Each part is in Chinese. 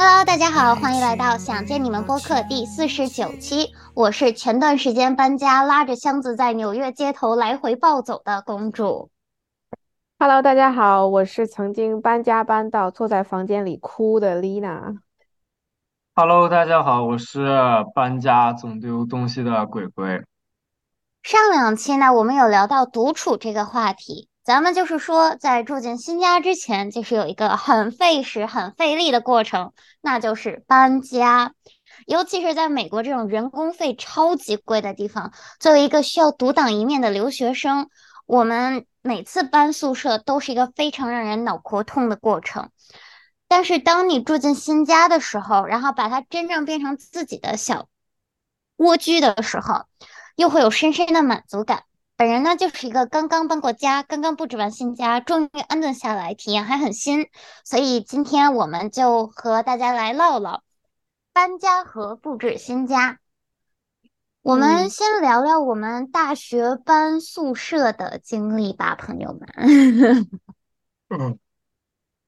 Hello，大家好，欢迎来到想见你们播客第四十九期。我是前段时间搬家，拉着箱子在纽约街头来回暴走的公主。Hello，大家好，我是曾经搬家搬到坐在房间里哭的 Lina。Hello，大家好，我是搬家总丢东西的鬼鬼。上两期呢，我们有聊到独处这个话题。咱们就是说，在住进新家之前，就是有一个很费时、很费力的过程，那就是搬家。尤其是在美国这种人工费超级贵的地方，作为一个需要独当一面的留学生，我们每次搬宿舍都是一个非常让人脑壳痛的过程。但是，当你住进新家的时候，然后把它真正变成自己的小蜗居的时候，又会有深深的满足感。本人呢，就是一个刚刚搬过家、刚刚布置完新家、终于安顿下来、体验还很新，所以今天我们就和大家来唠唠搬家和布置新家。我们先聊聊我们大学搬宿舍的经历吧，朋友们。嗯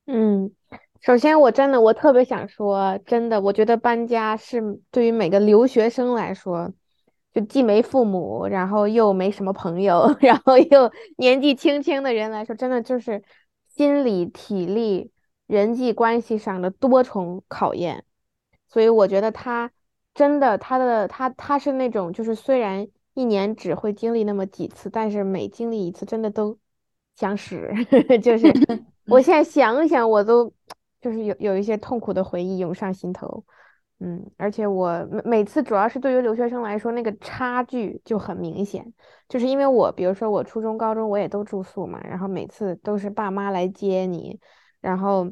嗯，首先我真的我特别想说，真的，我觉得搬家是对于每个留学生来说。就既没父母，然后又没什么朋友，然后又年纪轻轻的人来说，真的就是心理、体力、人际关系上的多重考验。所以我觉得他真的，他的他他是那种，就是虽然一年只会经历那么几次，但是每经历一次，真的都想死。就是我现在想想，我都就是有有一些痛苦的回忆涌上心头。嗯，而且我每每次主要是对于留学生来说，那个差距就很明显，就是因为我，比如说我初中、高中我也都住宿嘛，然后每次都是爸妈来接你，然后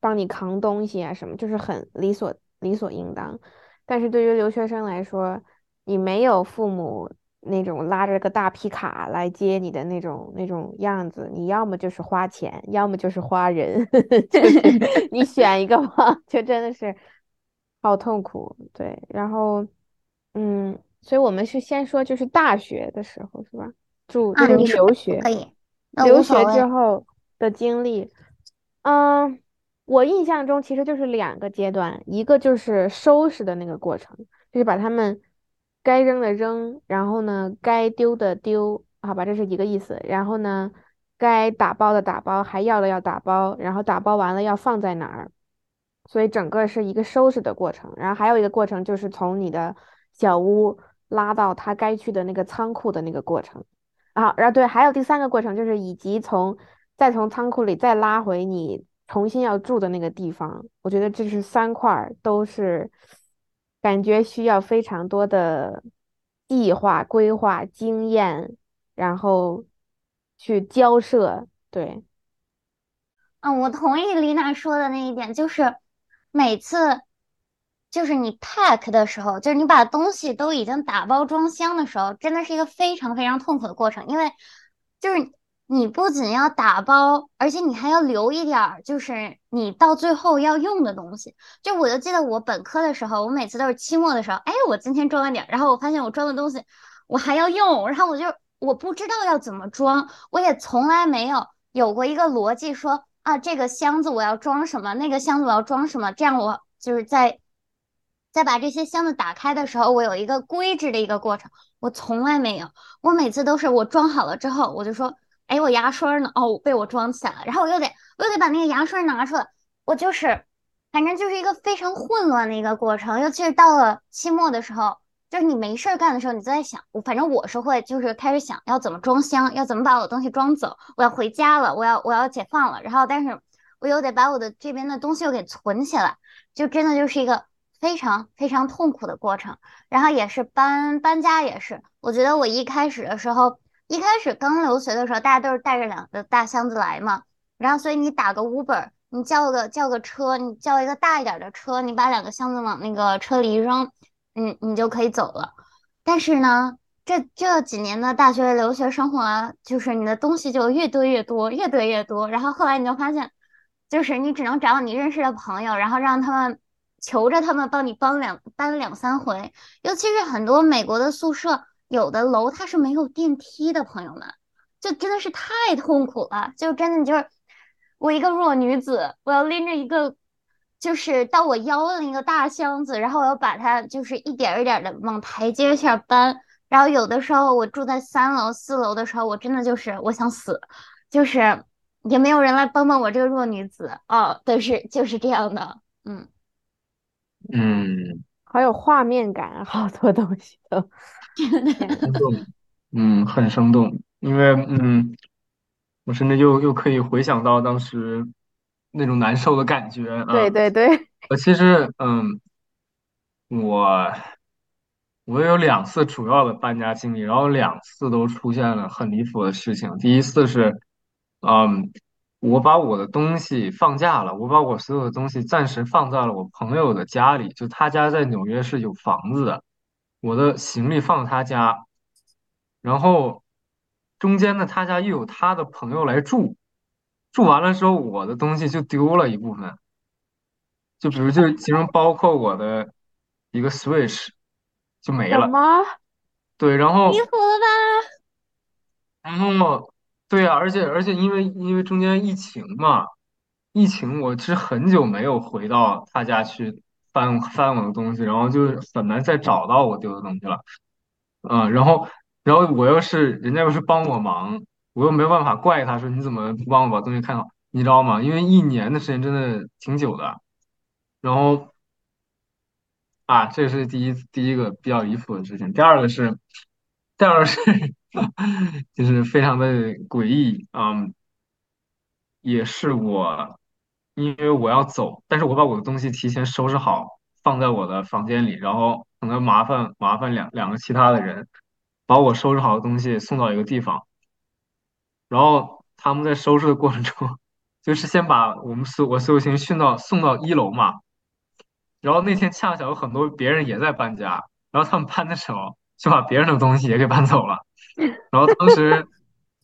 帮你扛东西啊什么，就是很理所理所应当。但是对于留学生来说，你没有父母那种拉着个大皮卡来接你的那种那种样子，你要么就是花钱，要么就是花人，就是你选一个吧，就真的是。好痛苦，对，然后，嗯，所以我们是先说，就是大学的时候，是吧？住就是留学，可以，留学之后的经历，嗯，我印象中其实就是两个阶段，一个就是收拾的那个过程，就是把他们该扔的扔，然后呢，该丢的丢，好吧，这是一个意思。然后呢，该打包的打包，还要的要打包，然后打包完了要放在哪儿。所以整个是一个收拾的过程，然后还有一个过程就是从你的小屋拉到他该去的那个仓库的那个过程，啊，然后对，还有第三个过程就是以及从再从仓库里再拉回你重新要住的那个地方，我觉得这是三块都是感觉需要非常多的计划、规划、经验，然后去交涉。对，嗯，我同意丽娜说的那一点，就是。每次就是你 pack 的时候，就是你把东西都已经打包装箱的时候，真的是一个非常非常痛苦的过程。因为就是你不仅要打包，而且你还要留一点儿，就是你到最后要用的东西。就我就记得我本科的时候，我每次都是期末的时候，哎，我今天装了点，然后我发现我装的东西我还要用，然后我就我不知道要怎么装，我也从来没有有过一个逻辑说。啊，这个箱子我要装什么？那个箱子我要装什么？这样我就是在在把这些箱子打开的时候，我有一个规制的一个过程。我从来没有，我每次都是我装好了之后，我就说，哎，我牙刷呢？哦，被我装起来了。然后我又得我又得把那个牙刷拿出来。我就是，反正就是一个非常混乱的一个过程。尤其是到了期末的时候。就是你没事儿干的时候，你就在想，我反正我是会，就是开始想要怎么装箱，要怎么把我的东西装走。我要回家了，我要我要解放了，然后但是我又得把我的这边的东西又给存起来，就真的就是一个非常非常痛苦的过程。然后也是搬搬家也是，我觉得我一开始的时候，一开始刚留学的时候，大家都是带着两个大箱子来嘛，然后所以你打个 Uber，你叫个叫个车，你叫一个大一点的车，你把两个箱子往那个车里一扔。嗯，你就可以走了。但是呢，这这几年的大学留学生活，就是你的东西就越堆越多，越堆越多。然后后来你就发现，就是你只能找你认识的朋友，然后让他们求着他们帮你搬两搬两三回。尤其是很多美国的宿舍，有的楼它是没有电梯的，朋友们，就真的是太痛苦了。就真的就是我一个弱女子，我要拎着一个。就是到我腰的那个大箱子，然后我要把它就是一点一点的往台阶下搬。然后有的时候我住在三楼、四楼的时候，我真的就是我想死，就是也没有人来帮帮我这个弱女子哦，但是就是这样的，嗯嗯，好有画面感，好多东西都。生动，嗯，很生动，因为嗯，我甚至又又可以回想到当时那种难受的感觉啊。对对对，我其实嗯，我我有两次主要的搬家经历，然后两次都出现了很离谱的事情。第一次是，嗯，我把我的东西放假了，我把我所有的东西暂时放在了我朋友的家里，就他家在纽约是有房子的，我的行李放他家，然后中间呢，他家又有他的朋友来住，住完了之后，我的东西就丢了一部分。就比如就其中包括我的一个 Switch 就没了，什么？对，然后离谱了吧？然后对呀，而且而且因为因为中间疫情嘛，疫情我是很久没有回到他家去翻翻我的东西，然后就很难再找到我丢的东西了，嗯，然后然后我又是人家又是帮我忙，我又没有办法怪他说你怎么不帮我把东西看好，你知道吗？因为一年的时间真的挺久的。然后啊，这是第一第一个比较离谱的事情。第二个是，第二个是，就是非常的诡异啊，也是我，因为我要走，但是我把我的东西提前收拾好，放在我的房间里，然后可能麻烦麻烦两两个其他的人，把我收拾好的东西送到一个地方，然后他们在收拾的过程中，就是先把我们所我所有行李训到送到一楼嘛。然后那天恰巧有很多别人也在搬家，然后他们搬的时候就把别人的东西也给搬走了。然后当时，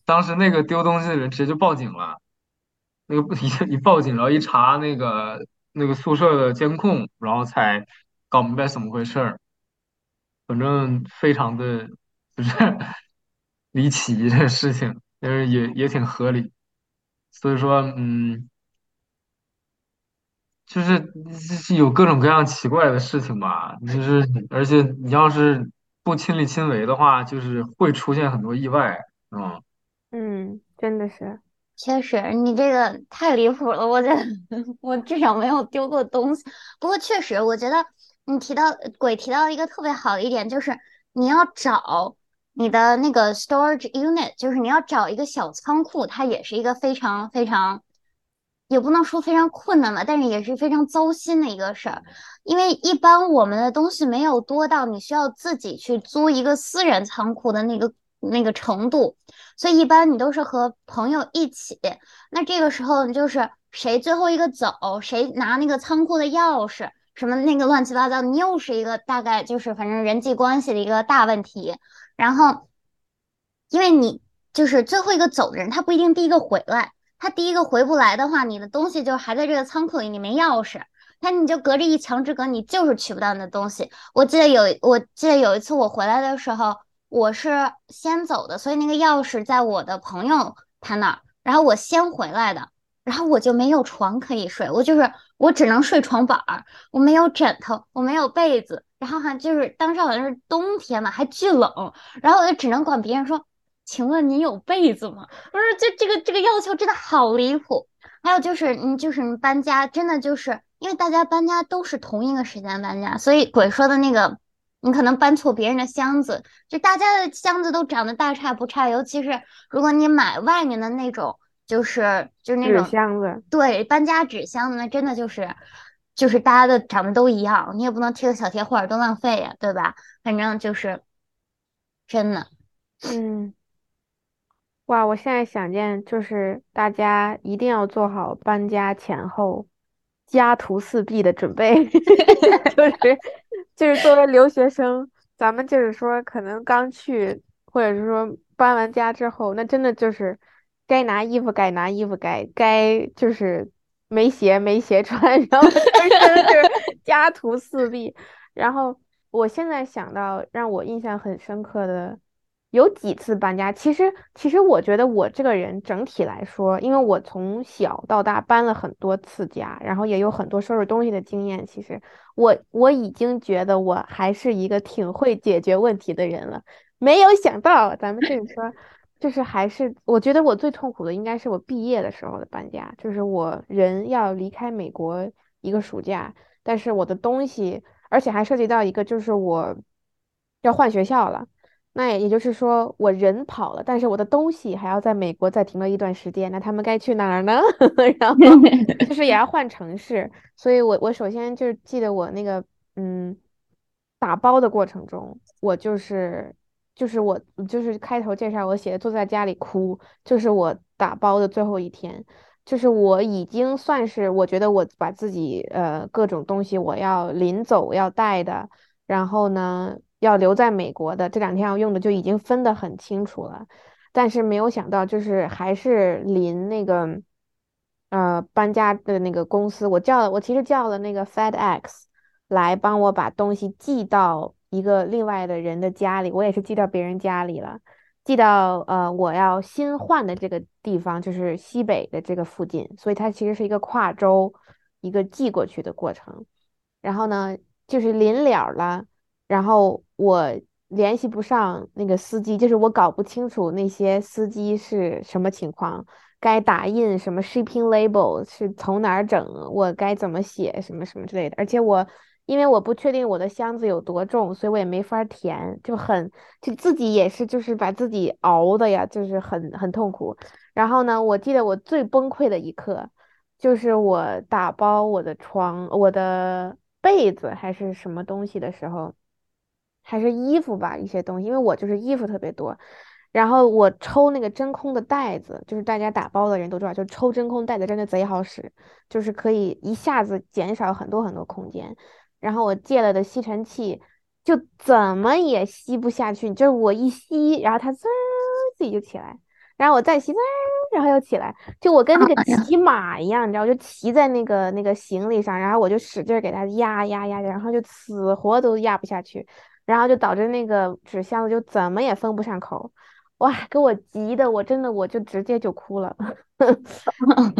当时那个丢东西的人直接就报警了。那个一 一报警，然后一查那个那个宿舍的监控，然后才搞明白怎么回事儿。反正非常的就是 离奇的事情，但是也也挺合理。所以说，嗯。就是是有各种各样奇怪的事情吧，就是而且你要是不亲力亲为的话，就是会出现很多意外，嗯嗯，真的是，确实，你这个太离谱了，我觉得 我至少没有丢过东西。不过确实，我觉得你提到鬼提到一个特别好的一点，就是你要找你的那个 storage unit，就是你要找一个小仓库，它也是一个非常非常。也不能说非常困难吧，但是也是非常糟心的一个事儿，因为一般我们的东西没有多到你需要自己去租一个私人仓库的那个那个程度，所以一般你都是和朋友一起。那这个时候你就是谁最后一个走，谁拿那个仓库的钥匙，什么那个乱七八糟，你又是一个大概就是反正人际关系的一个大问题。然后，因为你就是最后一个走的人，他不一定第一个回来。他第一个回不来的话，你的东西就还在这个仓库里，你没钥匙，那你就隔着一墙之隔，你就是取不到你的东西。我记得有，我记得有一次我回来的时候，我是先走的，所以那个钥匙在我的朋友他那儿，然后我先回来的，然后我就没有床可以睡，我就是我只能睡床板儿，我没有枕头，我没有被子，然后还就是当时好像是冬天嘛，还巨冷，然后我就只能管别人说。请问你有被子吗？不是，这这个这个要求真的好离谱。还有就是，你就是你搬家，真的就是因为大家搬家都是同一个时间搬家，所以鬼说的那个，你可能搬错别人的箱子，就大家的箱子都长得大差不差。尤其是如果你买外面的那种，就是就是那种箱子，对，搬家纸箱子，那真的就是就是大家的长得都一样，你也不能贴个小贴画，多浪费呀，对吧？反正就是真的，嗯。哇，我现在想见，就是大家一定要做好搬家前后家徒四壁的准备，就是就是作为留学生，咱们就是说可能刚去，或者是说搬完家之后，那真的就是该拿衣服该拿衣服，该该就是没鞋没鞋穿，然后真是家徒四壁。然后我现在想到让我印象很深刻的。有几次搬家。其实，其实我觉得我这个人整体来说，因为我从小到大搬了很多次家，然后也有很多收拾东西的经验。其实，我我已经觉得我还是一个挺会解决问题的人了。没有想到，咱们这个说，就是还是我觉得我最痛苦的应该是我毕业的时候的搬家，就是我人要离开美国一个暑假，但是我的东西，而且还涉及到一个就是我要换学校了。那也就是说，我人跑了，但是我的东西还要在美国再停留一段时间。那他们该去哪儿呢？然后就是也要换城市，所以我我首先就记得我那个嗯打包的过程中，我就是就是我就是开头介绍我写的坐在家里哭，就是我打包的最后一天，就是我已经算是我觉得我把自己呃各种东西我要临走要带的，然后呢。要留在美国的这两天要用的就已经分得很清楚了，但是没有想到就是还是临那个呃搬家的那个公司，我叫了我其实叫了那个 FedEx 来帮我把东西寄到一个另外的人的家里，我也是寄到别人家里了，寄到呃我要新换的这个地方，就是西北的这个附近，所以它其实是一个跨州一个寄过去的过程，然后呢就是临了了。然后我联系不上那个司机，就是我搞不清楚那些司机是什么情况，该打印什么 shipping label 是从哪儿整，我该怎么写什么什么之类的。而且我因为我不确定我的箱子有多重，所以我也没法填，就很就自己也是就是把自己熬的呀，就是很很痛苦。然后呢，我记得我最崩溃的一刻，就是我打包我的床、我的被子还是什么东西的时候。还是衣服吧，一些东西，因为我就是衣服特别多，然后我抽那个真空的袋子，就是大家打包的人都知道，就抽真空袋子真的贼好使，就是可以一下子减少很多很多空间。然后我借了的吸尘器，就怎么也吸不下去，就是我一吸，然后它滋自己就起来，然后我再吸滋，然后又起来，就我跟那个骑马一样，你知道，就骑在那个那个行李上，然后我就使劲给它压压压，然后就死活都压不下去。然后就导致那个纸箱子就怎么也封不上口，哇，给我急的，我真的我就直接就哭了。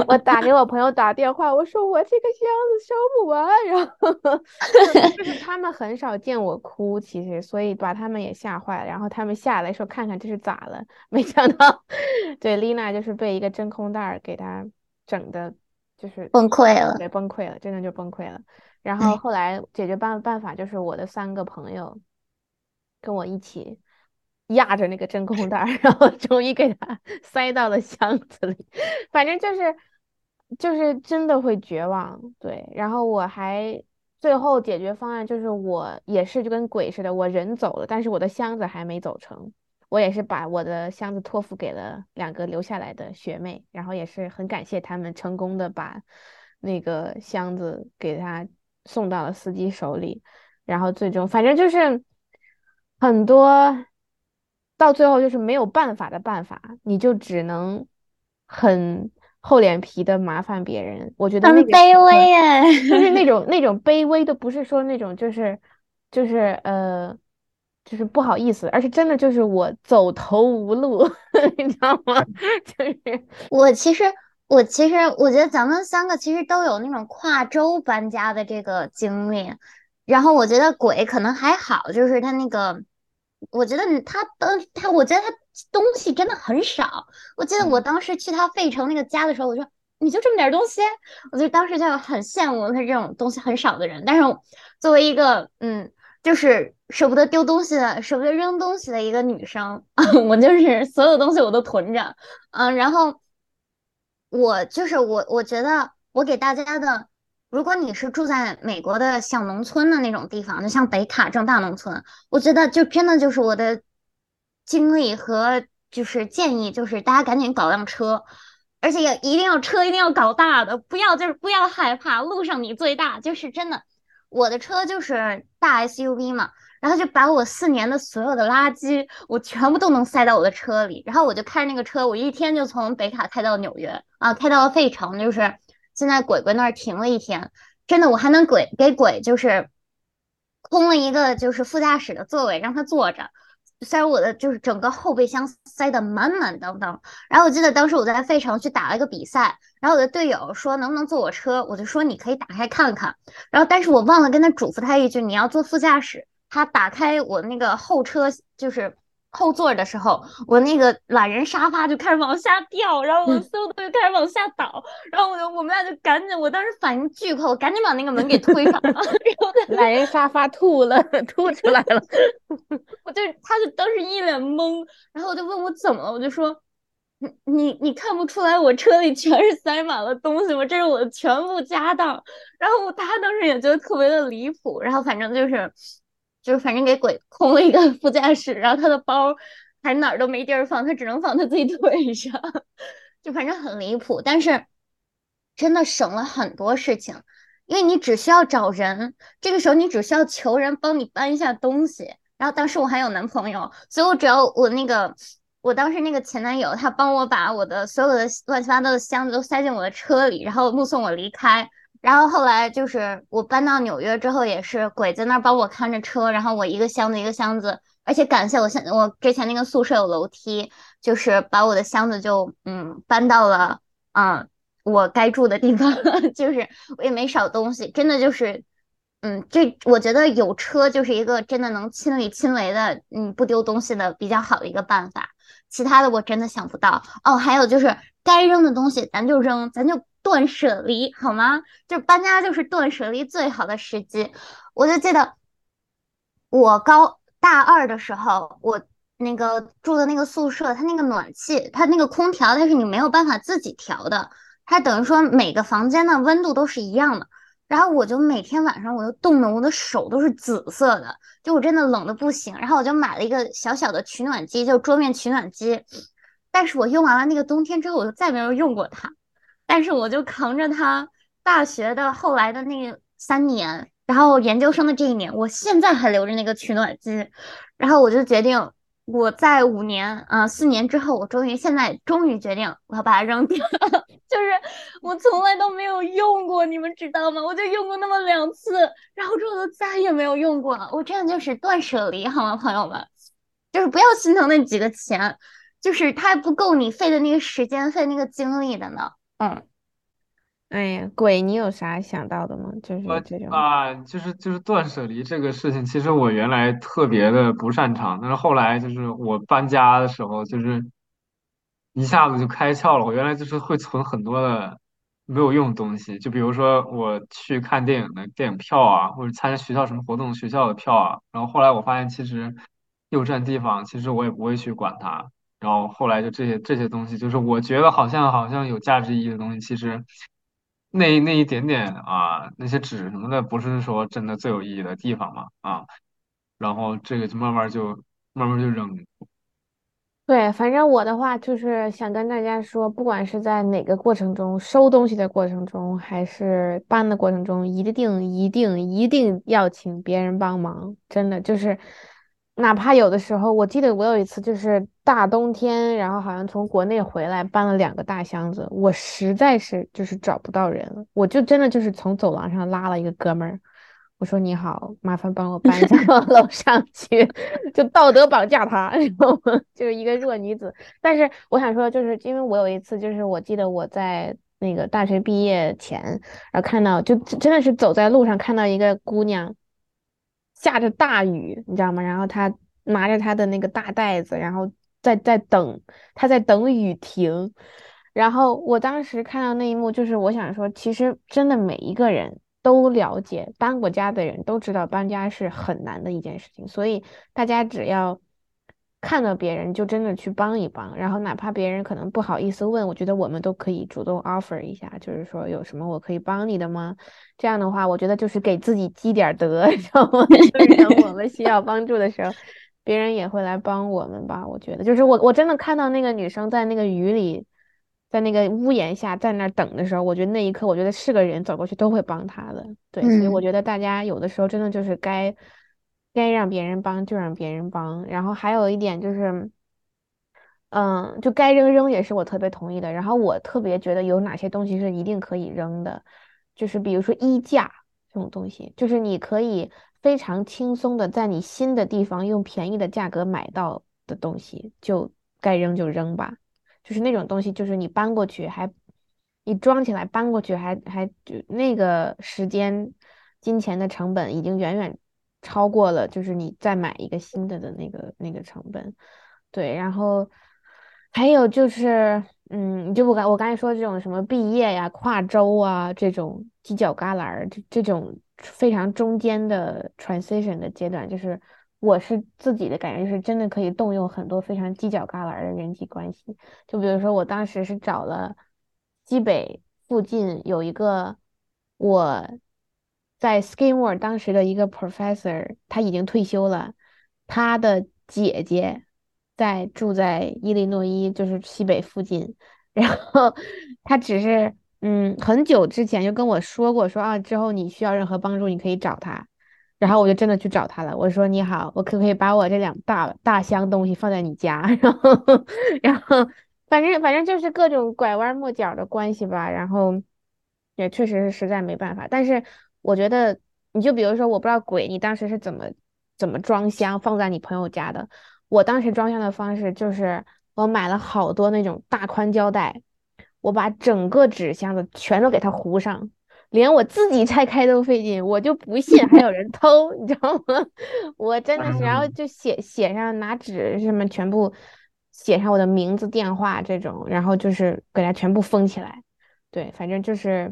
我打给我朋友打电话，我说我这个箱子收不完，然后 就是他们很少见我哭，其实所以把他们也吓坏了。然后他们下来说看看这是咋了，没想到，对丽娜就是被一个真空袋给她整的，就是崩溃了，对，崩溃了，真的就崩溃了。然后后来解决办办法就是我的三个朋友。跟我一起压着那个真空袋，然后终于给他塞到了箱子里。反正就是就是真的会绝望，对。然后我还最后解决方案就是我也是就跟鬼似的，我人走了，但是我的箱子还没走成。我也是把我的箱子托付给了两个留下来的学妹，然后也是很感谢他们成功的把那个箱子给他送到了司机手里。然后最终反正就是。很多到最后就是没有办法的办法，你就只能很厚脸皮的麻烦别人。我觉得很卑微哎，就是那种那种卑微的不是说那种就是就是呃就是不好意思，而是真的就是我走投无路，你知道吗？就是我其实我其实我觉得咱们三个其实都有那种跨州搬家的这个经历，然后我觉得鬼可能还好，就是他那个。我觉得他的他，我觉得他东西真的很少。我记得我当时去他费城那个家的时候，我说你就这么点东西，我就当时就很羡慕他这种东西很少的人。但是作为一个嗯，就是舍不得丢东西的、舍不得扔东西的一个女生，我就是所有东西我都囤着。嗯，然后我就是我，我觉得我给大家的。如果你是住在美国的小农村的那种地方，就像北卡这种大农村，我觉得就真的就是我的经历和就是建议，就是大家赶紧搞辆车，而且要一定要车一定要搞大的，不要就是不要害怕路上你最大，就是真的，我的车就是大 SUV 嘛，然后就把我四年的所有的垃圾我全部都能塞到我的车里，然后我就开那个车，我一天就从北卡开到纽约啊，开到了费城，就是。现在鬼鬼那儿停了一天，真的，我还能鬼给鬼就是空了一个就是副驾驶的座位让他坐着，虽然我的就是整个后备箱塞得满满当当。然后我记得当时我在费城去打了一个比赛，然后我的队友说能不能坐我车，我就说你可以打开看看。然后但是我忘了跟他嘱咐他一句，你要坐副驾驶。他打开我那个后车就是。后座的时候，我那个懒人沙发就开始往下掉，然后我的所有东西开始往下倒，然后我就我们俩就赶紧，我当时反应巨快，我赶紧把那个门给推上了，然后懒人沙发吐了，吐出来了，我就他就当时一脸懵，然后我就问我怎么了，我就说你你你看不出来我车里全是塞满了东西吗？这是我的全部家当，然后他当时也觉得特别的离谱，然后反正就是。就是反正给鬼空了一个 副驾驶，然后他的包还哪儿都没地儿放，他只能放他自己腿上，就反正很离谱。但是真的省了很多事情，因为你只需要找人，这个时候你只需要求人帮你搬一下东西。然后当时我还有男朋友，所以我只要我那个我当时那个前男友，他帮我把我的所有的乱七八糟的箱子都塞进我的车里，然后目送我离开。然后后来就是我搬到纽约之后，也是鬼在那儿帮我看着车，然后我一个箱子一个箱子，而且感谢我现我之前那个宿舍有楼梯，就是把我的箱子就嗯搬到了嗯我该住的地方，就是我也没少东西，真的就是嗯这我觉得有车就是一个真的能亲力亲为的嗯不丢东西的比较好的一个办法，其他的我真的想不到哦，还有就是该扔的东西咱就扔，咱就。断舍离好吗？就搬家就是断舍离最好的时机。我就记得我高大二的时候，我那个住的那个宿舍，它那个暖气，它那个空调，它是你没有办法自己调的，它等于说每个房间的温度都是一样的。然后我就每天晚上我就冻得我的手都是紫色的，就我真的冷的不行。然后我就买了一个小小的取暖机，就桌面取暖机。但是我用完了那个冬天之后，我就再没有用过它。但是我就扛着他大学的后来的那三年，然后研究生的这一年，我现在还留着那个取暖机，然后我就决定，我在五年，嗯，四年之后，我终于现在终于决定我要把它扔掉，就是我从来都没有用过，你们知道吗？我就用过那么两次，然后之后就再也没有用过了。我这样就是断舍离，好吗，朋友们？就是不要心疼那几个钱，就是它还不够你费的那个时间费那个精力的呢。嗯，哎呀，鬼，你有啥想到的吗？就是这种啊，就是就是断舍离这个事情，其实我原来特别的不擅长，但是后来就是我搬家的时候，就是一下子就开窍了。我原来就是会存很多的没有用的东西，就比如说我去看电影的电影票啊，或者参加学校什么活动学校的票啊。然后后来我发现，其实又占地方，其实我也不会去管它。然后后来就这些这些东西，就是我觉得好像好像有价值意义的东西，其实那那一点点啊，那些纸什么的，不是说真的最有意义的地方嘛啊。然后这个就慢慢就慢慢就扔。对，反正我的话就是想跟大家说，不管是在哪个过程中，收东西的过程中，还是搬的过程中，一定一定一定要请别人帮忙，真的就是。哪怕有的时候，我记得我有一次就是大冬天，然后好像从国内回来搬了两个大箱子，我实在是就是找不到人了，我就真的就是从走廊上拉了一个哥们儿，我说你好，麻烦帮我搬一下到 楼上去，就道德绑架他，然后就是一个弱女子。但是我想说，就是因为我有一次就是我记得我在那个大学毕业前，然后看到就真的是走在路上看到一个姑娘。下着大雨，你知道吗？然后她拿着她的那个大袋子，然后在在等，他在等雨停。然后我当时看到那一幕，就是我想说，其实真的每一个人都了解，搬过家的人都知道搬家是很难的一件事情，所以大家只要。看到别人就真的去帮一帮，然后哪怕别人可能不好意思问，我觉得我们都可以主动 offer 一下，就是说有什么我可以帮你的吗？这样的话，我觉得就是给自己积点德，知道吗？就是等我们需要帮助的时候，别人也会来帮我们吧。我觉得，就是我我真的看到那个女生在那个雨里，在那个屋檐下在那等的时候，我觉得那一刻，我觉得是个人走过去都会帮她的。对，所以我觉得大家有的时候真的就是该。该让别人帮就让别人帮，然后还有一点就是，嗯，就该扔扔也是我特别同意的。然后我特别觉得有哪些东西是一定可以扔的，就是比如说衣架这种东西，就是你可以非常轻松的在你新的地方用便宜的价格买到的东西，就该扔就扔吧。就是那种东西，就是你搬过去还，你装起来搬过去还还就那个时间、金钱的成本已经远远超过了，就是你再买一个新的的那个那个成本。对，然后还有就是，嗯，你就我刚我刚才说这种什么毕业呀、跨州啊这种犄角旮旯这这种非常中间的 transition 的阶段，就是我是自己的感觉，就是真的可以动用很多非常犄角旮旯的人际关系。就比如说，我当时是找了西北附近有一个我在 Skimworld 当时的一个 professor，他已经退休了，他的姐姐。在住在伊利诺伊，就是西北附近，然后他只是嗯很久之前就跟我说过，说啊之后你需要任何帮助，你可以找他，然后我就真的去找他了。我说你好，我可不可以把我这两大大箱东西放在你家？然后然后反正反正就是各种拐弯抹角的关系吧。然后也确实是实在没办法，但是我觉得你就比如说，我不知道鬼你当时是怎么怎么装箱放在你朋友家的。我当时装箱的方式就是，我买了好多那种大宽胶带，我把整个纸箱子全都给它糊上，连我自己拆开都费劲，我就不信还有人偷，你知道吗？我真的是，然后就写写上拿纸什么全部写上我的名字、电话这种，然后就是给它全部封起来。对，反正就是，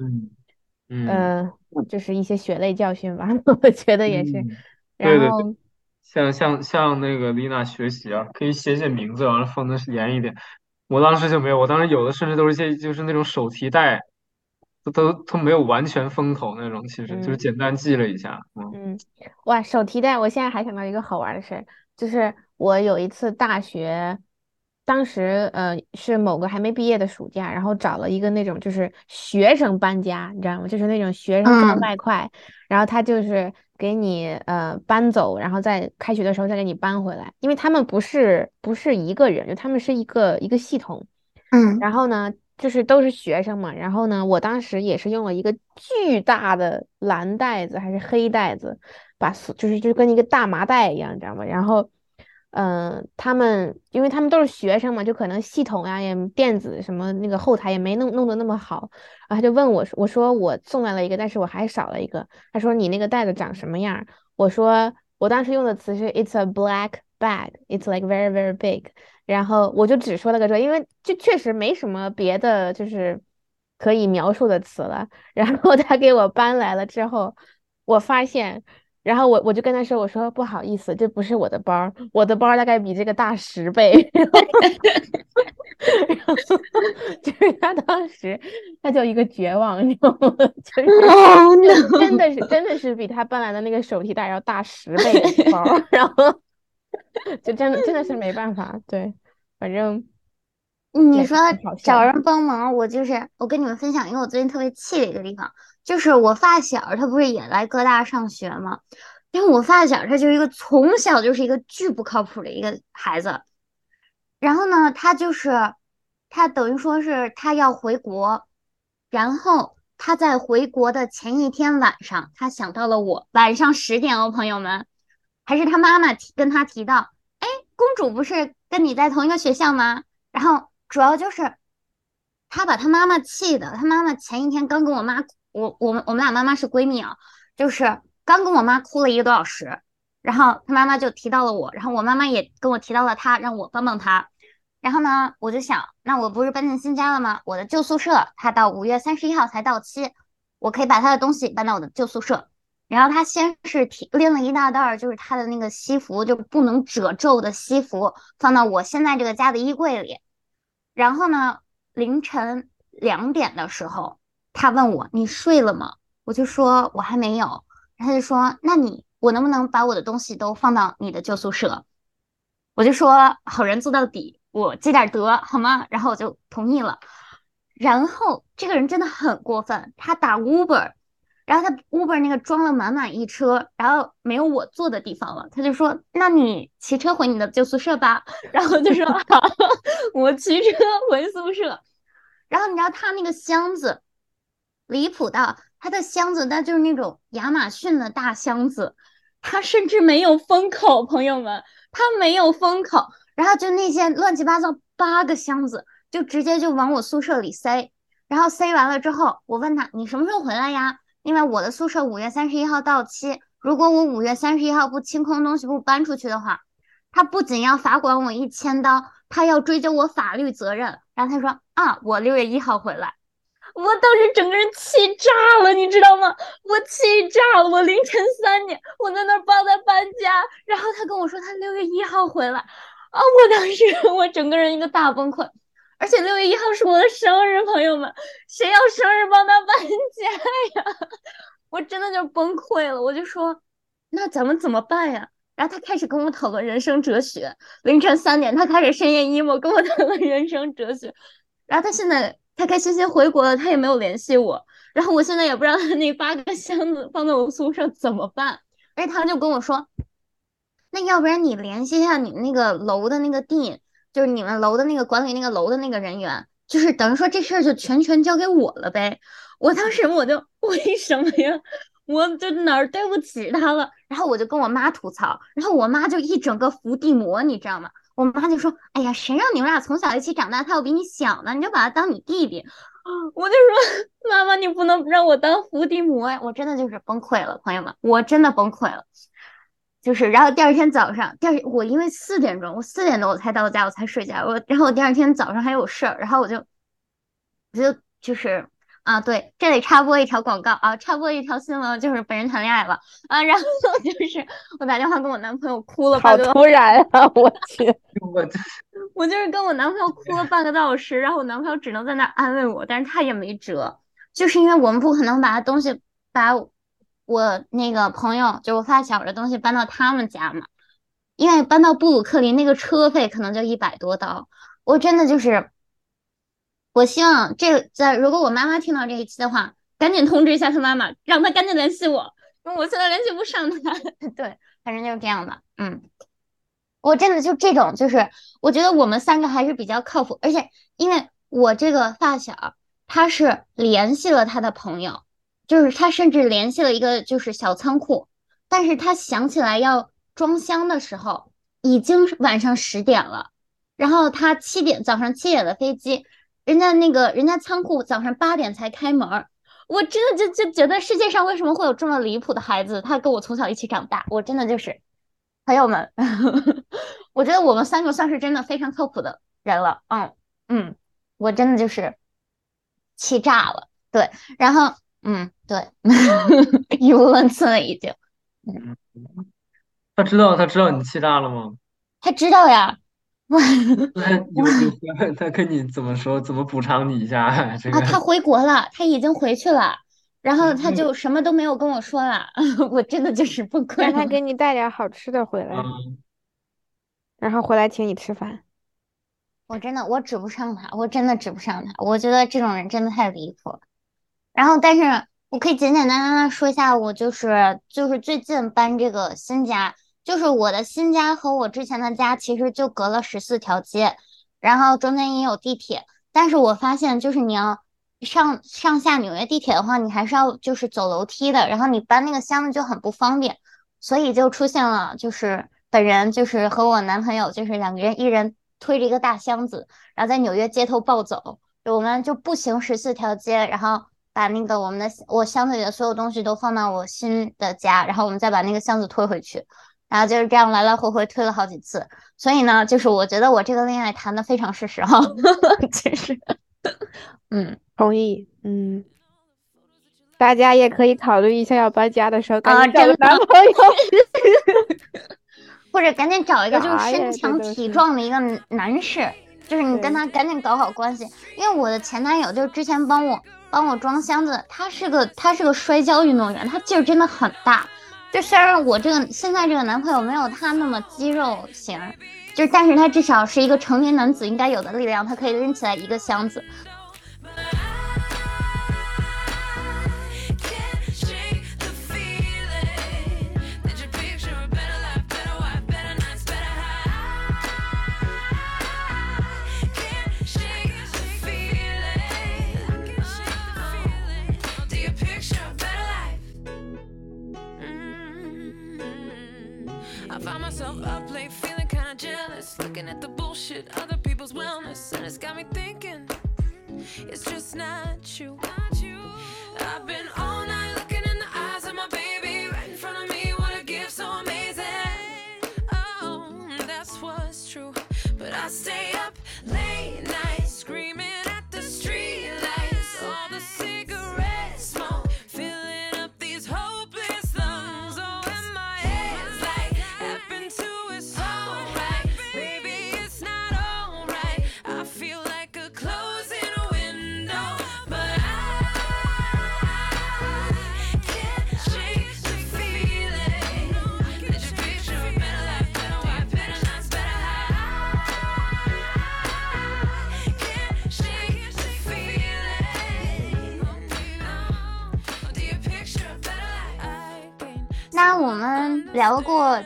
嗯，就是一些血泪教训吧，我觉得也是。然后。向向向那个丽娜学习啊，可以写写名字，完了封的严一点。我当时就没有，我当时有的甚至都是些就是那种手提袋，都都都没有完全封口那种，其实就是简单记了一下。嗯，哇，手提袋，我现在还想到一个好玩的事儿，就是我有一次大学。当时呃是某个还没毕业的暑假，然后找了一个那种就是学生搬家，你知道吗？就是那种学生赚外快，然后他就是给你呃搬走，然后在开学的时候再给你搬回来，因为他们不是不是一个人，就他们是一个一个系统，嗯，然后呢就是都是学生嘛，然后呢我当时也是用了一个巨大的蓝袋子还是黑袋子，把就是就跟一个大麻袋一样，你知道吗？然后。嗯，他们因为他们都是学生嘛，就可能系统呀也电子什么那个后台也没弄弄得那么好，然后他就问我，我说我送来了一个，但是我还少了一个。他说你那个袋子长什么样？我说我当时用的词是 It's a black bag. It's like very very big. 然后我就只说了个这，因为就确实没什么别的就是可以描述的词了。然后他给我搬来了之后，我发现。然后我我就跟他说，我说不好意思，这不是我的包，我的包大概比这个大十倍。然后 就是他当时他就一个绝望，你知道吗？就是真的是真的是比他搬来的那个手提袋要大十倍的包，然后就真的真的是没办法，对，反正你说找人帮忙，我就是我跟你们分享一个我最近特别气的一个地方。就是我发小，他不是也来哥大上学吗？因为我发小他就是一个从小就是一个巨不靠谱的一个孩子。然后呢，他就是他等于说是他要回国，然后他在回国的前一天晚上，他想到了我。晚上十点哦，朋友们，还是他妈妈提跟他提到，哎，公主不是跟你在同一个学校吗？然后主要就是他把他妈妈气的，他妈妈前一天刚跟我妈。我我们我们俩妈妈是闺蜜啊，就是刚跟我妈哭了一个多小时，然后她妈妈就提到了我，然后我妈妈也跟我提到了她，让我帮帮她。然后呢，我就想，那我不是搬进新家了吗？我的旧宿舍它到五月三十一号才到期，我可以把她的东西搬到我的旧宿舍。然后她先是提拎了一大袋儿，就是她的那个西服，就不能褶皱的西服，放到我现在这个家的衣柜里。然后呢，凌晨两点的时候。他问我你睡了吗？我就说我还没有。他就说那你我能不能把我的东西都放到你的旧宿舍？我就说好人做到底，我积点德好吗？然后我就同意了。然后这个人真的很过分，他打 Uber，然后他 Uber 那个装了满满一车，然后没有我坐的地方了。他就说那你骑车回你的旧宿舍吧。然后就说 好，我骑车回宿舍。然后你知道他那个箱子。离谱到他的箱子，那就是那种亚马逊的大箱子，他甚至没有封口，朋友们，他没有封口，然后就那些乱七八糟八个箱子，就直接就往我宿舍里塞，然后塞完了之后，我问他你什么时候回来呀？因为我的宿舍五月三十一号到期，如果我五月三十一号不清空东西不搬出去的话，他不仅要罚款我一千刀，他要追究我法律责任。然后他说啊，我六月一号回来。我当时整个人气炸了，你知道吗？我气炸了！我凌晨三点，我在那儿帮他搬家，然后他跟我说他六月一号回来，啊！我当时 我整个人一个大崩溃，而且六月一号是我的生日，朋友们，谁要生日帮他搬 家呀？我真的就崩溃了，我就说那咱们怎么办呀？然后他开始跟我讨论人生哲学，凌晨三点他开始深夜 emo 跟我讨论人生哲学，然后他现在。开开心心回国了，他也没有联系我，然后我现在也不知道他那八个箱子放在我宿舍怎么办。而他就跟我说，那要不然你联系一下你那个楼的那个地，就是你们楼的那个管理那个楼的那个人员，就是等于说这事儿就全权交给我了呗。我当时我就为什么呀？我就哪儿对不起他了？然后我就跟我妈吐槽，然后我妈就一整个伏地魔，你知道吗？我妈就说：“哎呀，谁让你们俩从小一起长大，他又比你小呢，你就把他当你弟弟。”我就说：“ 妈妈，你不能让我当伏地魔呀！”我真的就是崩溃了，朋友们，我真的崩溃了。就是，然后第二天早上，第二我因为四点钟，我四点多我才到家，我才睡觉。我然后我第二天早上还有事儿，然后我就，我就就是。啊，对，这里插播一条广告啊，插播一条新闻，就是本人谈恋爱了啊，然后就是我打电话跟我男朋友哭了，好突然啊，我去，我 我就是跟我男朋友哭了半个多小时，然后我男朋友只能在那安慰我，但是他也没辙，就是因为我们不可能把东西把我那个朋友就我发小的东西搬到他们家嘛，因为搬到布鲁克林那个车费可能就一百多刀，我真的就是。我希望这在如果我妈妈听到这一期的话，赶紧通知一下她妈妈，让她赶紧联系我，因为我现在联系不上她。对，反正就是这样的。嗯，我真的就这种，就是我觉得我们三个还是比较靠谱，而且因为我这个发小，他是联系了他的朋友，就是他甚至联系了一个就是小仓库，但是他想起来要装箱的时候，已经是晚上十点了，然后他七点早上七点的飞机。人家那个人家仓库早上八点才开门，我真的就就觉得世界上为什么会有这么离谱的孩子？他跟我从小一起长大，我真的就是朋友们，我觉得我们三个算是真的非常靠谱的人了。嗯嗯，我真的就是气炸了。对，然后嗯对，语无伦次了已经。嗯，他知道他知道你气炸了吗？他知道呀。那有有他跟你怎么说？怎么补偿你一下？这个啊，他回国了，他已经回去了，然后他就什么都没有跟我说了。我真的就是崩溃。让他给你带点好吃的回来，然后回来请你吃饭。我真的我指不上他，我真的指不上他。我觉得这种人真的太离谱了。然后，但是我可以简简单单的说一下，我就是就是最近搬这个新家。就是我的新家和我之前的家其实就隔了十四条街，然后中间也有地铁，但是我发现就是你要上上下纽约地铁的话，你还是要就是走楼梯的，然后你搬那个箱子就很不方便，所以就出现了就是本人就是和我男朋友就是两个人一人推着一个大箱子，然后在纽约街头暴走，我们就步行十四条街，然后把那个我们的我箱子里的所有东西都放到我新的家，然后我们再把那个箱子推回去。然后就是这样来来回回推了好几次，所以呢，就是我觉得我这个恋爱谈的非常是时哈，其实，嗯，同意，嗯，大家也可以考虑一下要搬家的时候赶紧找个男朋友，或者赶紧找一个就是身强体壮的一个男士，就是你跟他赶紧搞好关系，因为我的前男友就是之前帮我帮我装箱子，他是个他是个摔跤运动员，他劲儿真的很大。就虽然我这个现在这个男朋友没有他那么肌肉型，就但是他至少是一个成年男子应该有的力量，他可以拎起来一个箱子。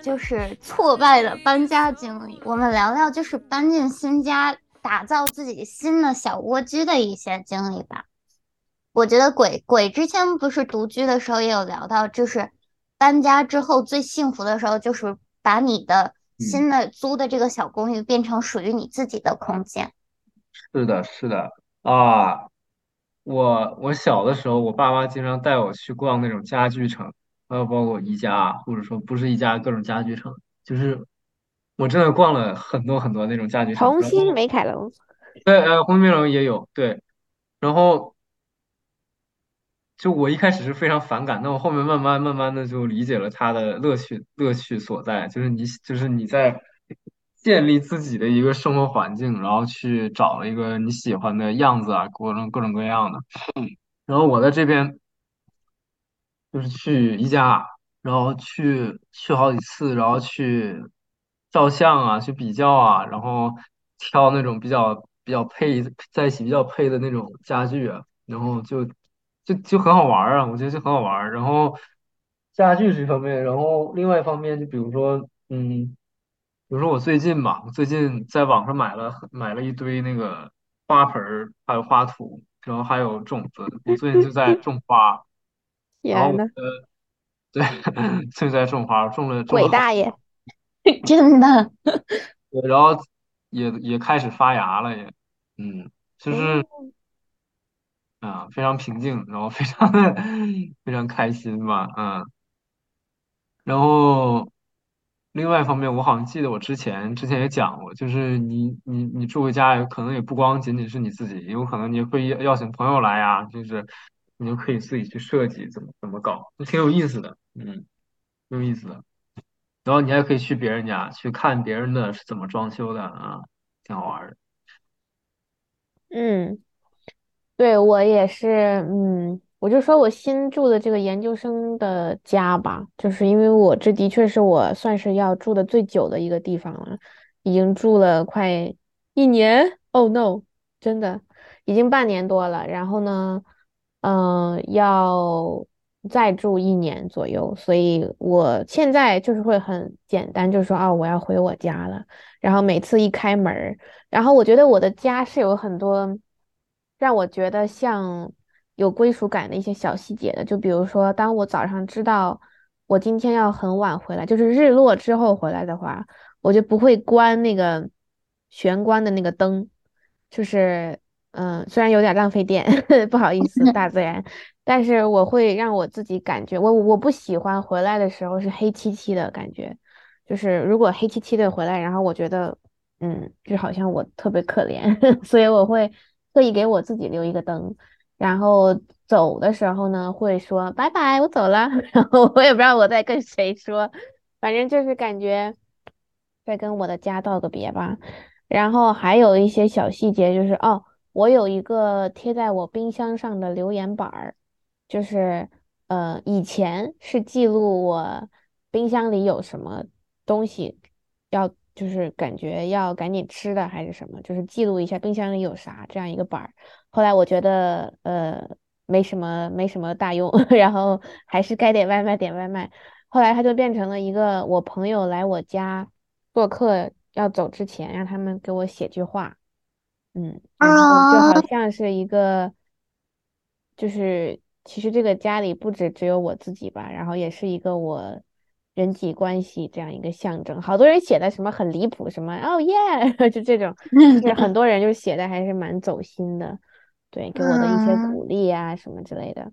就是挫败的搬家经历，我们聊聊就是搬进新家、打造自己新的小蜗居的一些经历吧。我觉得鬼鬼之前不是独居的时候也有聊到，就是搬家之后最幸福的时候，就是把你的新的租的这个小公寓变成属于你自己的空间。是的，是的啊，我我小的时候，我爸妈经常带我去逛那种家具城，还有包括宜家，或者说不是宜家各种家具城，就是我真的逛了很多很多那种家具城，然红星美凯龙，对，呃，红梅楼也有，对，然后就我一开始是非常反感，但我后面慢慢慢慢的就理解了它的乐趣乐趣所在，就是你就是你在建立自己的一个生活环境，然后去找了一个你喜欢的样子啊，各种各种各样的。然后我在这边就是去宜家，然后去去好几次，然后去照相啊，去比较啊，然后挑那种比较比较配在一起比较配的那种家具啊，然后就就就很好玩啊，我觉得就很好玩。然后家具是一方面，然后另外一方面就比如说，嗯，比如说我最近吧，我最近在网上买了买了一堆那个花盆儿，还有花土，然后还有种子，我最近就在种花。然后天呐，对，正在种花，种了种了好，鬼大爷！真的，对然后也也开始发芽了也，嗯，就是嗯啊非常平静，然后非常的 非常开心吧，嗯，然后另外一方面，我好像记得我之前之前也讲过，就是你你你住回家，可能也不光仅仅是你自己，有可能你会邀邀请朋友来呀，就是你就可以自己去设计怎么怎么搞，就挺有意思的，嗯，挺有意思的。然后你还可以去别人家去看别人的是怎么装修的啊，挺好玩的。嗯，对，我也是，嗯，我就说我新住的这个研究生的家吧，就是因为我这的确是我算是要住的最久的一个地方了，已经住了快一年，Oh no，真的已经半年多了。然后呢，嗯、要再住一年左右，所以我现在就是会很简单，就是说啊，我要回我家了。然后每次一开门。然后我觉得我的家是有很多让我觉得像有归属感的一些小细节的，就比如说，当我早上知道我今天要很晚回来，就是日落之后回来的话，我就不会关那个玄关的那个灯，就是嗯，虽然有点浪费电，不好意思，大自然，但是我会让我自己感觉，我我不喜欢回来的时候是黑漆漆的感觉。就是如果黑漆漆的回来，然后我觉得，嗯，就好像我特别可怜，所以我会特意给我自己留一个灯，然后走的时候呢，会说拜拜，我走了，然后我也不知道我在跟谁说，反正就是感觉在跟我的家道个别吧。然后还有一些小细节，就是哦，我有一个贴在我冰箱上的留言板儿，就是呃，以前是记录我冰箱里有什么东西要，就是感觉要赶紧吃的还是什么，就是记录一下冰箱里有啥这样一个板儿。后来我觉得呃没什么没什么大用，然后还是该点外卖点外卖。后来它就变成了一个我朋友来我家做客要走之前，让他们给我写句话。嗯，然后就啊，好像是一个，就是其实这个家里不止只有我自己吧，然后也是一个我人际关系这样一个象征。好多人写的什么很离谱，什么哦耶，就这种，就是很 多人就写的还是蛮走心的，对，给我的一些嗯鼓励啊什么之类的。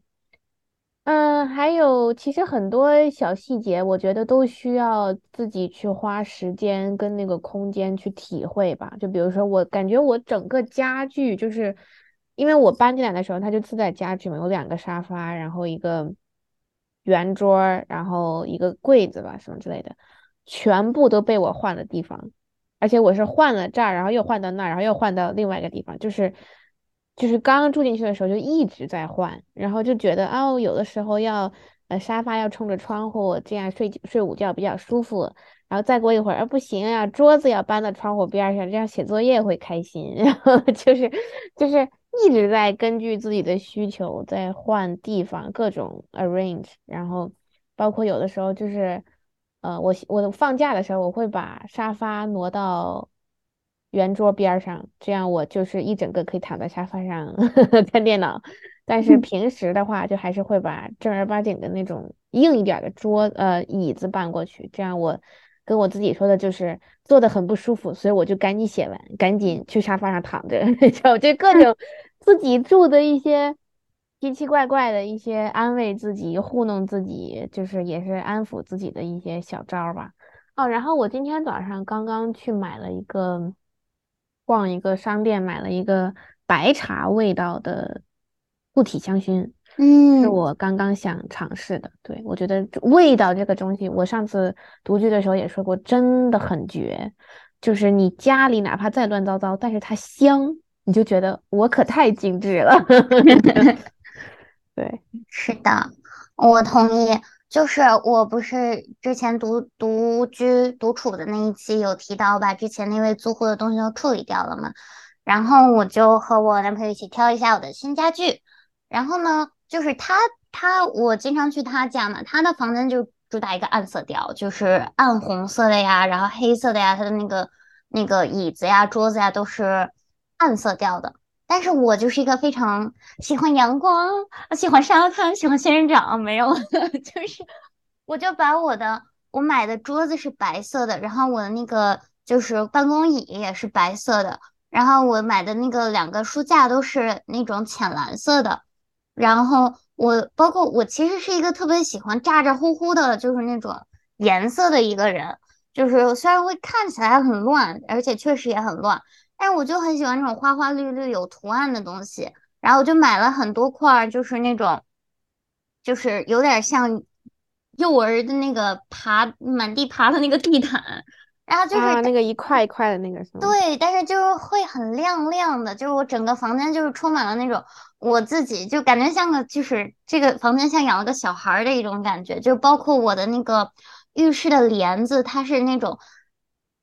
嗯，还有，其实很多小细节，我觉得都需要自己去花时间跟那个空间去体会吧。就比如说，我感觉我整个家具，就是因为我搬进来的时候，它就自带家具嘛，有两个沙发，然后一个圆桌，然后一个柜子吧，什么之类的，全部都被我换了地方。而且我是换了这儿，然后又换到那儿，然后又换到另外一个地方，就是就是刚住进去的时候就一直在换，然后就觉得哦，有的时候要呃沙发要冲着窗户，这样睡睡午觉比较舒服。然后再过一会儿，啊不行啊，桌子要搬到窗户边上，这样写作业会开心。然后就是就是一直在根据自己的需求在换地方，各种 arrange，然后包括有的时候就是。呃，我我放假的时候，我会把沙发挪到圆桌边儿上，这样我就是一整个可以躺在沙发上 看电脑。但是平时的话，就还是会把正儿八经的那种硬一点儿的桌呃椅子搬过去，这样我跟我自己说的就是坐的很不舒服，所以我就赶紧写完，赶紧去沙发上躺着，就就各种 自己住的一些。奇奇怪怪的一些安慰自己、糊弄自己，就是也是安抚自己的一些小招儿吧。哦，然后我今天早上刚刚去买了一个，逛一个商店买了一个白茶味道的固体香薰，嗯是嗯我刚刚想尝试的。对，我觉得味道这个东西，我上次独居的时候也说过，真的很绝。就是你家里哪怕再乱糟糟，但是它香，你就觉得我可太精致了。对，是的，我同意。就是我不是之前独独居独处的那一期有提到把之前那位租户的东西都处理掉了嘛，然后我就和我男朋友一起挑一下我的新家具。然后呢，就是他他我经常去他家嘛，他的房间就主打一个暗色调，就是暗红色的呀，然后黑色的呀，他的那个那个椅子呀、桌子呀都是暗色调的。但是我就是一个非常喜欢阳光，喜欢沙滩，喜欢仙人掌，没有，就是我就把我的我买的桌子是白色的，然后我的那个就是办公椅也是白色的，然后我买的那个两个书架都是那种浅蓝色的，然后我包括我其实是一个特别喜欢咋咋呼呼的，就是那种颜色的一个人，就是虽然会看起来很乱，而且确实也很乱。但是我就很喜欢那种花花绿绿有图案的东西，然后我就买了很多块儿，就是那种，就是有点像幼儿的那个爬满地爬的那个地毯，然后就是啊，那个一块一块的那个是吗？对，但是就是会很亮亮的，就是我整个房间就是充满了那种我自己就感觉像个就是这个房间像养了个小孩儿的一种感觉，就包括我的那个浴室的帘子，它是那种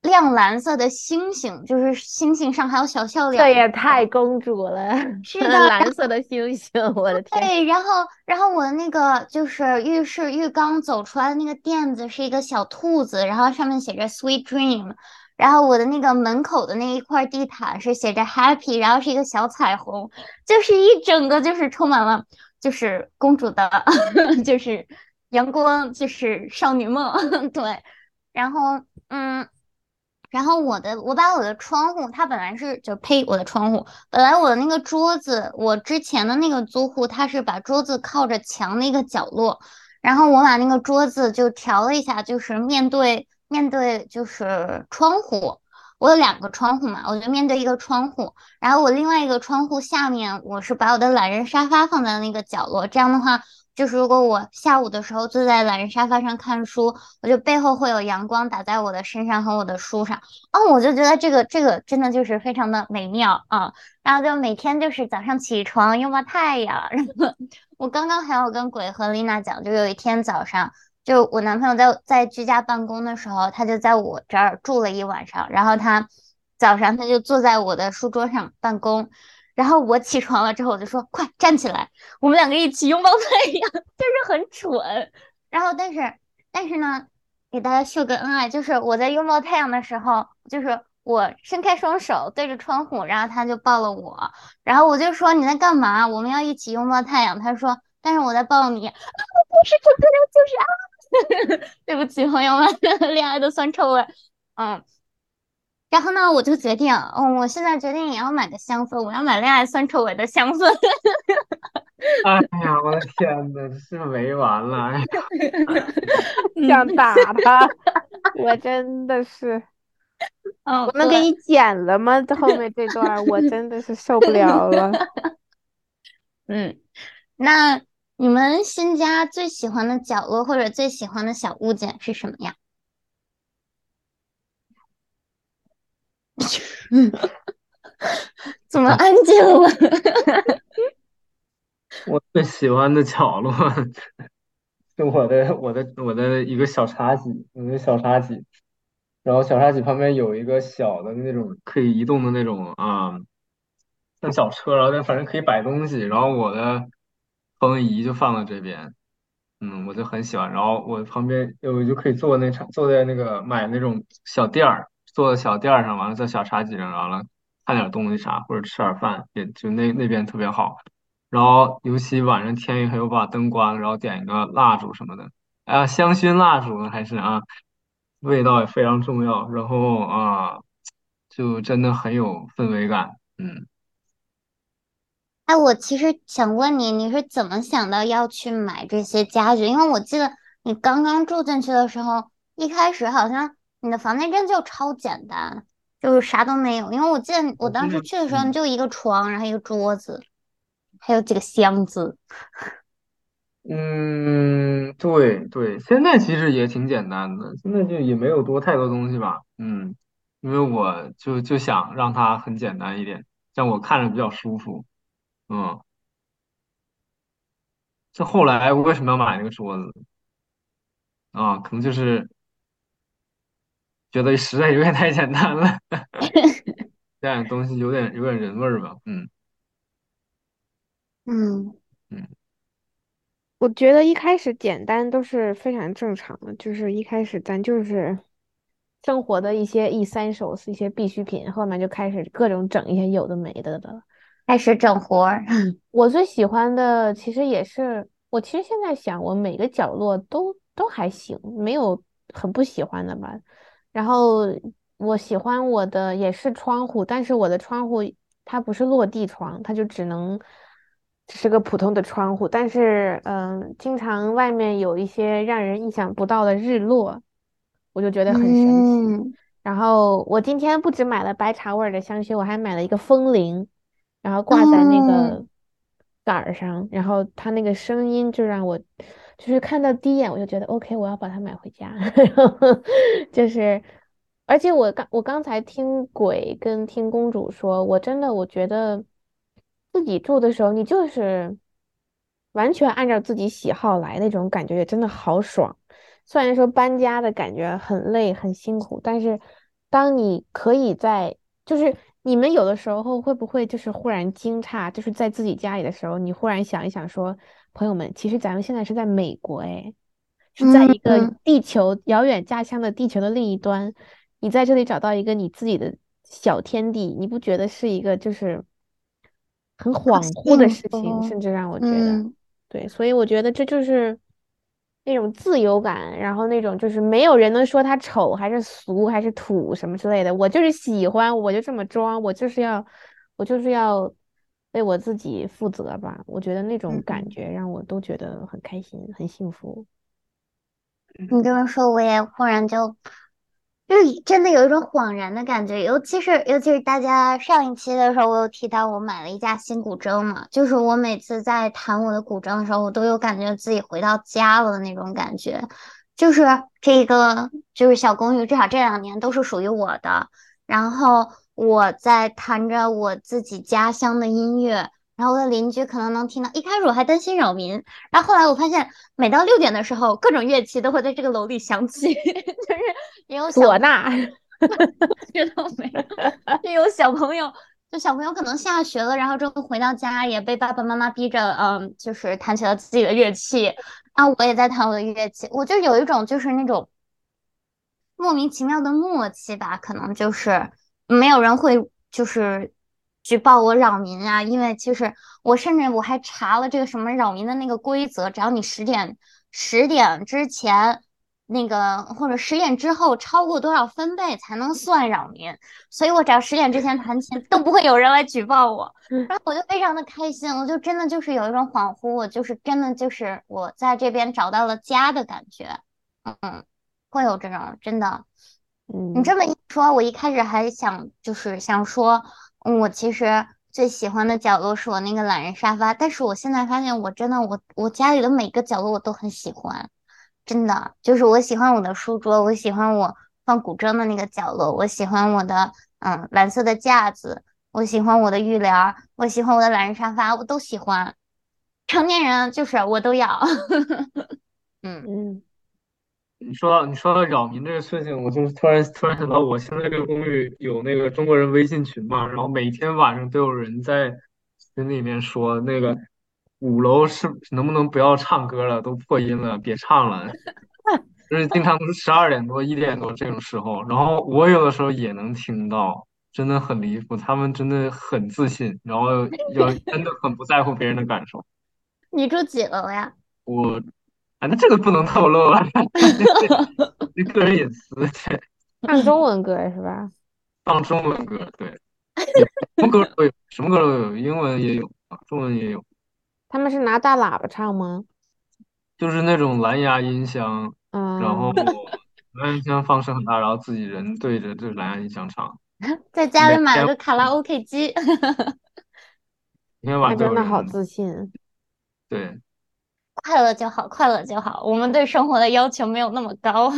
亮蓝色的星星，就是星星上还有小笑脸这也太公主了，是的蓝色的星星，我的天！对，然后，然后我的那个就是浴室浴缸走出来的那个垫子是一个小兔子，然后上面写着 Sweet Dream，然后我的那个门口的那一块地毯是写着 Happy，然后是一个小彩虹，就是一整个就是充满了就是公主的，就是阳光，就是少女梦，对，然后嗯。然后我的我把我的窗户，它本来是就呸，我的窗户本来我的那个桌子，我之前的那个租户他是把桌子靠着墙的一个角落，然后我把那个桌子就调了一下，就是面对面对就是窗户，我有两个窗户嘛，我就面对一个窗户，然后我另外一个窗户下面我是把我的懒人沙发放在那个角落，这样的话。就是如果我下午的时候坐在懒人沙发上看书，我就背后会有阳光打在我的身上和我的书上，哦，我就觉得这个这个真的就是非常的美妙啊。然后就每天就是早上起床拥抱太阳，然后我刚刚还有跟鬼和丽娜讲，就有一天早上，就我男朋友在在居家办公的时候，他就在我这儿住了一晚上，然后他早上他就坐在我的书桌上办公。然后我起床了之后，我就说：“快站起来，我们两个一起拥抱太阳。”就是很蠢。然后，但是，但是呢，给大家秀个恩爱，就是我在拥抱太阳的时候，就是我伸开双手对着窗户，然后他就抱了我。然后我就说：“你在干嘛？我们要一起拥抱太阳。”他说：“但是我在抱你。”啊，不是，这个就是啊，对不起，朋友们，恋爱的酸臭味。嗯，然后呢，我就决定，嗯，我现在决定也要买个香氛，我要买恋爱酸臭味的香氛。哎呀，我的天呐，这是没完了！哎呀，想打他，我真的是，嗯，我们给你剪了吗？这后面这段我真的是受不了了。嗯，那你们新家最喜欢的角落或者最喜欢的小物件是什么呀？怎么安静了？我最喜欢的角落是我的我的我的一个小茶几，我的小茶几，然后小茶几旁边有一个小的那种可以移动的那种啊，像小车，然后但反正可以摆东西，然后我的投影仪就放在这边，嗯，我就很喜欢，然后我旁边有就可以坐那茶坐在那个买那种小垫儿，坐在小垫儿上，完了在小茶几上，完了看点东西啥或者吃点饭，也就那那边特别好。然后尤其晚上天一黑，我把灯关了，然后点一个蜡烛什么的，啊，香薰蜡烛呢还是啊，味道也非常重要。然后啊，就真的很有氛围感，嗯。哎，我其实想问你，你是怎么想到要去买这些家具？因为我记得你刚刚住进去的时候，一开始好像你的房间真就超简单，就是啥都没有。因为我记得我当时去的时候，就一个床，然后一个桌子，还有几个箱子。嗯，对对，现在其实也挺简单的，现在就也没有多太多东西吧，嗯，因为我就就想让它很简单一点，让我看着比较舒服，嗯，这后来为什么要买那个桌子啊？可能就是觉得实在有点太简单了，这样东西有点有点人味儿吧，嗯嗯嗯。我觉得一开始简单都是非常正常的，就是一开始咱就是生活的一些 essentials 一些必需品，后面就开始各种整一些有的没的的。开始整活儿。我最喜欢的其实也是，我其实现在想，我每个角落都都还行，没有很不喜欢的吧。然后我喜欢我的也是窗户，但是我的窗户它不是落地窗，它就只能只是个普通的窗户。但是嗯，经常外面有一些让人意想不到的日落，我就觉得很神奇。嗯，然后我今天不止买了白茶味儿的香薰，我还买了一个风铃，然后挂在那个哦杆儿上，然后它那个声音就让我，就是看到第一眼我就觉得 OK，我要把它买回家。然后就是，而且我刚我刚才听鬼跟听公主说，我真的我觉得自己住的时候，你就是完全按照自己喜好来，那种感觉也真的好爽。虽然说搬家的感觉很累很辛苦，但是当你可以在，就是你们有的时候会不会就是忽然惊诧，就是在自己家里的时候，你忽然想一想说，朋友们，其实咱们现在是在美国，哎，是在一个嗯。地球遥远家乡的地球的另一端，你在这里找到一个你自己的小天地，你不觉得是一个就是很恍惚的事情，甚至让我觉得。嗯。对，所以我觉得这就是那种自由感，然后那种就是没有人能说他丑还是俗还是土什么之类的，我就是喜欢，我就这么装，我就是要，我就是要为我自己负责吧。我觉得那种感嗯，觉让我都觉得很开心，很幸福。你这么说，我也忽然就就是真的有一种恍然的感觉，尤其是尤其是大家上一期的时候，我有提到我买了一架新古筝嘛，就是我每次在弹我的古筝的时候，我都有感觉自己回到家了的那种感觉，就是这个就是小公寓，至少这两年都是属于我的，然后我在弹着我自己家乡的音乐。然后我的邻居可能能听到，一开始我还担心扰民，然后后来我发现，每到六点的时候，各种乐器都会在这个楼里响起，就是也有唢呐？也有小朋友，就小朋友可能下学了，然后之后回到家也被爸爸妈妈逼着，嗯，就是弹起了自己的乐器啊，我也在弹我的乐器，我就有一种就是那种莫名其妙的默契吧，可能就是没有人会就是举报我扰民啊，因为其实我甚至我还查了这个什么扰民的那个规则，只要你十点十点之前那个或者十点之后超过多少分贝才能算扰民，所以我只要十点之前弹琴 都不会有人来举报我，然后我就非常的开心，我就真的就是有一种恍惚，我就是真的就是我在这边找到了家的感觉，嗯，会有这种真的。你。嗯这么一说，我一开始还想就是想说，嗯我其实最喜欢的角落是我那个懒人沙发，但是我现在发现，我真的我我家里的每个角落我都很喜欢，真的。就是我喜欢我的书桌，我喜欢我放古筝的那个角落，我喜欢我的嗯蓝色的架子，我喜欢我的浴帘儿，我喜欢我的懒人沙发，我都喜欢。成年人就是我都要，嗯。嗯你说到你说到扰民这个事情，我就是突然突然想到，我现在这个公寓有那个中国人微信群嘛，然后每天晚上都有人在群里面说那个五楼是能不能不要唱歌了，都破音了，别唱了，就是经常都是十二点多、一点多这种时候，然后我有的时候也能听到，真的很离谱，他们真的很自信，然后又真的很不在乎别人的感受。你住几楼呀？我，啊，那这个不能透露啊，这个人隐私。对，唱中文歌是吧？放中文歌，对，什么歌都有，什么歌都有，英文也有，中文也有，他们是拿大喇叭唱吗？就是那种蓝牙音箱，嗯然后嗯，蓝牙音箱放声很大，然后自己人对着这蓝牙音箱唱，在家里买了个卡拉 OK 机。每天他晚上真的好，自信。对，快乐就好，快乐就好。我们对生活的要求没有那么高。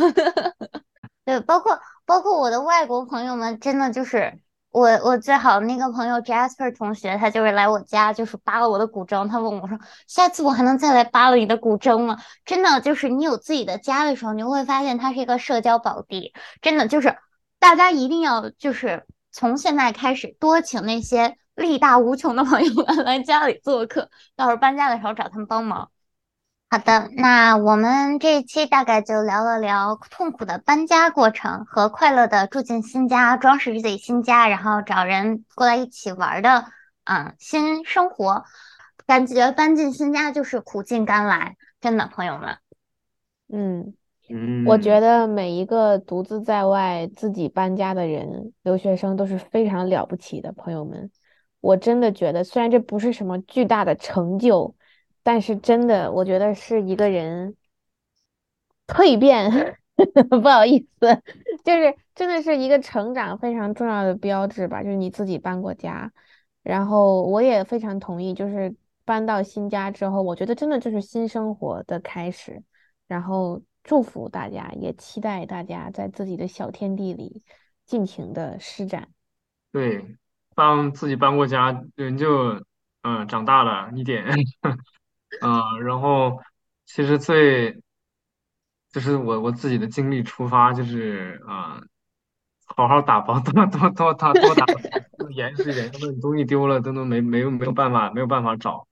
对，包括包括我的外国朋友们，真的就是我我最好的那个朋友 Jasper 同学，他就是来我家，就是扒了我的古筝。他问我说：“下次我还能再来扒了你的古筝吗？”真的就是你有自己的家的时候，你会发现它是一个社交宝地。真的就是大家一定要就是从现在开始多请那些力大无穷的朋友们来家里做客，到时候搬家的时候找他们帮忙。好的，那我们这一期大概就聊了聊痛苦的搬家过程和快乐的住进新家、装饰自己新家，然后找人过来一起玩儿的，嗯，新生活。感觉搬进新家就是苦尽甘来，真的，朋友们。嗯，嗯，我觉得每一个独自在外自己搬家的人，留学生都是非常了不起的，朋友们。我真的觉得，虽然这不是什么巨大的成就，但是真的，我觉得是一个人蜕变，不好意思，就是真的是一个成长非常重要的标志吧，就是你自己搬过家。然后我也非常同意，就是搬到新家之后，我觉得真的就是新生活的开始。然后祝福大家，也期待大家在自己的小天地里尽情的施展。对，当自己搬过家，人就嗯长大了一点，嗯，然后其实最就是我我自己的经历出发，就是啊、好好打包，多多多打多打，严实一点，要不然你东西丢了，真的没没有没有办法没有办法找。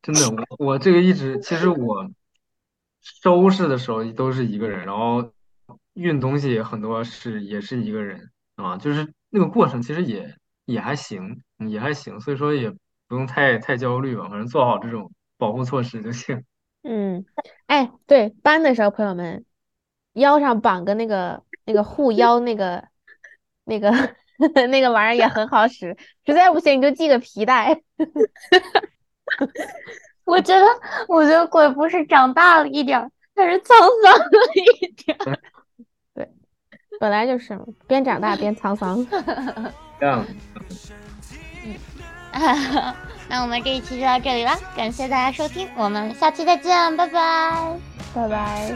真的，我我这个一直其实我收拾的时候都是一个人，然后运东西很多是也是一个人啊，就是那个过程其实也也还行，也还行，所以说也不用太太焦虑吧，反正做好这种保护措施就行。嗯，哎，对，搬的时候，朋友们腰上绑个那个那个护腰那个 那个 那个玩意儿也很好使，实在不行你就系个皮带。我觉得，我觉得鬼不是长大了一点儿，他是沧桑了一点儿。本来就是嘛边长大边沧桑。这样，那我们这一期就到这里了，感谢大家收听，我们下期再见，拜拜，拜拜。